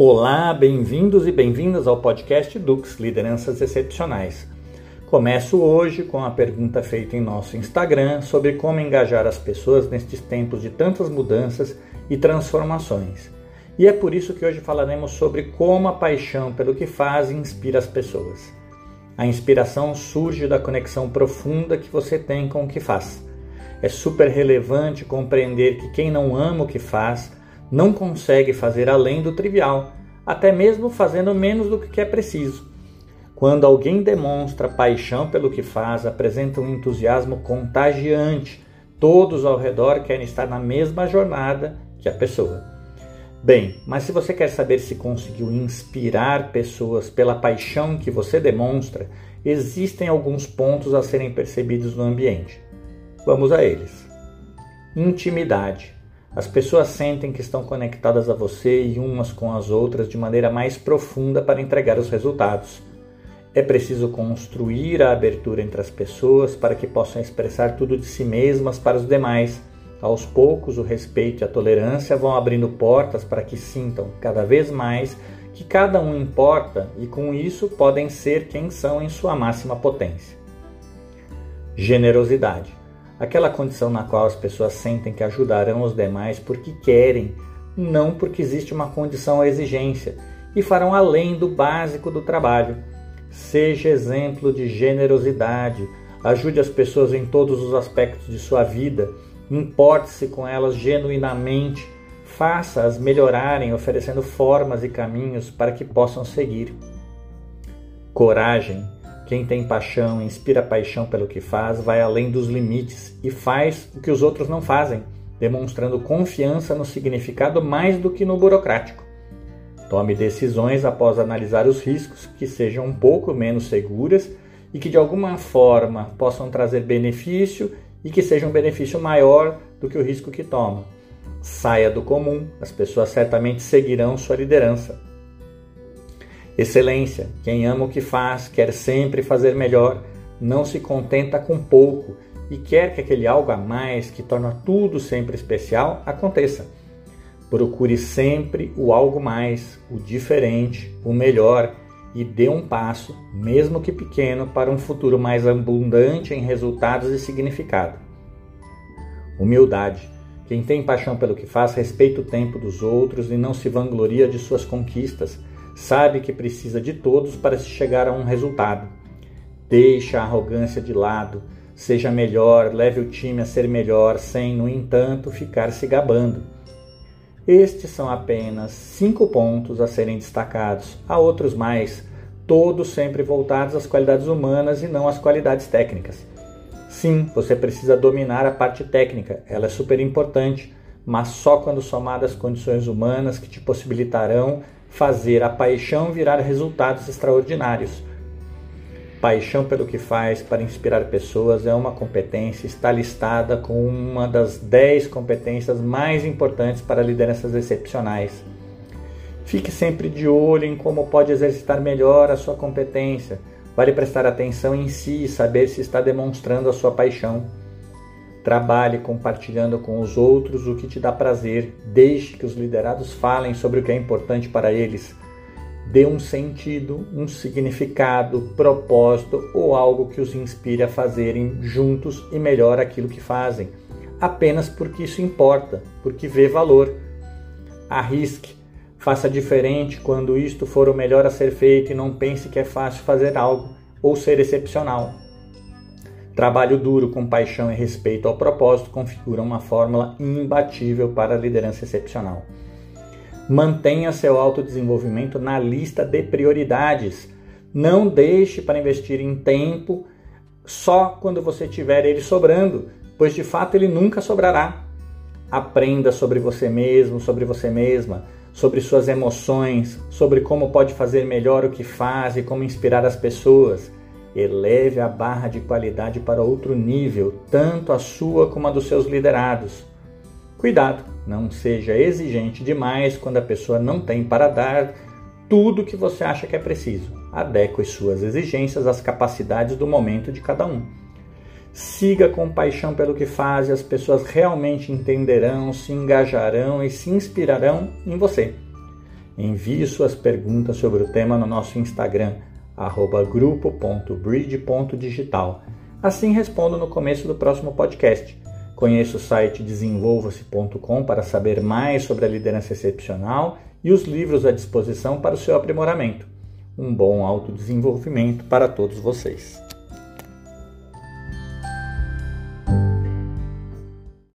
Olá, bem-vindos e bem-vindas ao podcast Dux Lideranças Excepcionais. Começo hoje com a pergunta feita em nosso Instagram sobre como engajar as pessoas nestes tempos de tantas mudanças e transformações. E é por isso que hoje falaremos sobre como a paixão pelo que faz inspira as pessoas. A inspiração surge da conexão profunda que você tem com o que faz. É super relevante compreender que quem não ama o que faz não consegue fazer além do trivial, até mesmo fazendo menos do que é preciso. Quando alguém demonstra paixão pelo que faz, apresenta um entusiasmo contagiante, todos ao redor querem estar na mesma jornada que a pessoa. Bem, mas se você quer saber se conseguiu inspirar pessoas pela paixão que você demonstra, existem alguns pontos a serem percebidos no ambiente. Vamos a eles. Intimidade. As pessoas sentem que estão conectadas a você e umas com as outras de maneira mais profunda para entregar os resultados. É preciso construir a abertura entre as pessoas para que possam expressar tudo de si mesmas para os demais. Aos poucos, o respeito e a tolerância vão abrindo portas para que sintam cada vez mais que cada um importa e com isso podem ser quem são em sua máxima potência. Generosidade aquela condição na qual as pessoas sentem que ajudarão os demais porque querem, não porque existe uma condição ou exigência, e farão além do básico do trabalho. Seja exemplo de generosidade, ajude as pessoas em todos os aspectos de sua vida, importe-se com elas genuinamente, faça-as melhorarem, oferecendo formas e caminhos para que possam seguir. Coragem quem tem paixão, inspira paixão pelo que faz, vai além dos limites e faz o que os outros não fazem, demonstrando confiança no significado mais do que no burocrático. Tome decisões após analisar os riscos que sejam um pouco menos seguras e que de alguma forma possam trazer benefício e que seja um benefício maior do que o risco que toma. Saia do comum, as pessoas certamente seguirão sua liderança. Excelência, quem ama o que faz, quer sempre fazer melhor, não se contenta com pouco e quer que aquele algo a mais que torna tudo sempre especial aconteça. Procure sempre o algo mais, o diferente, o melhor e dê um passo, mesmo que pequeno, para um futuro mais abundante em resultados e significado. Humildade. Quem tem paixão pelo que faz, respeita o tempo dos outros e não se vangloria de suas conquistas sabe que precisa de todos para se chegar a um resultado. Deixa a arrogância de lado, seja melhor, leve o time a ser melhor, sem, no entanto, ficar se gabando. Estes são apenas cinco pontos a serem destacados. Há outros mais, todos sempre voltados às qualidades humanas e não às qualidades técnicas. Sim, você precisa dominar a parte técnica, ela é super importante, mas só quando somadas às condições humanas que te possibilitarão fazer a paixão virar resultados extraordinários. Paixão pelo que faz para inspirar pessoas é uma competência, está listada com uma das 10 competências mais importantes para lideranças excepcionais. Fique sempre de olho em como pode exercitar melhor a sua competência. Vale prestar atenção em si e saber se está demonstrando a sua paixão. Trabalhe compartilhando com os outros o que te dá prazer, deixe que os liderados falem sobre o que é importante para eles. Dê um sentido, um significado, propósito ou algo que os inspire a fazerem juntos e melhor aquilo que fazem, apenas porque isso importa, porque vê valor. Arrisque, faça diferente quando isto for o melhor a ser feito e não pense que é fácil fazer algo ou ser excepcional. Trabalho duro, com paixão e respeito ao propósito configuram uma fórmula imbatível para a liderança excepcional. Mantenha seu autodesenvolvimento na lista de prioridades. Não deixe para investir em tempo só quando você tiver ele sobrando, pois de fato ele nunca sobrará. Aprenda sobre você mesmo, sobre você mesma, sobre suas emoções, sobre como pode fazer melhor o que faz e como inspirar as pessoas. Eleve a barra de qualidade para outro nível, tanto a sua como a dos seus liderados. Cuidado, não seja exigente demais quando a pessoa não tem para dar tudo o que você acha que é preciso. Adeque suas exigências às capacidades do momento de cada um. Siga com paixão pelo que faz e as pessoas realmente entenderão, se engajarão e se inspirarão em você. Envie suas perguntas sobre o tema no nosso Instagram, grupo.bridge.digital. Assim respondo no começo do próximo podcast. Conheça o site desenvolva-se.com para saber mais sobre a liderança excepcional e os livros à disposição para o seu aprimoramento. Um bom autodesenvolvimento para todos vocês.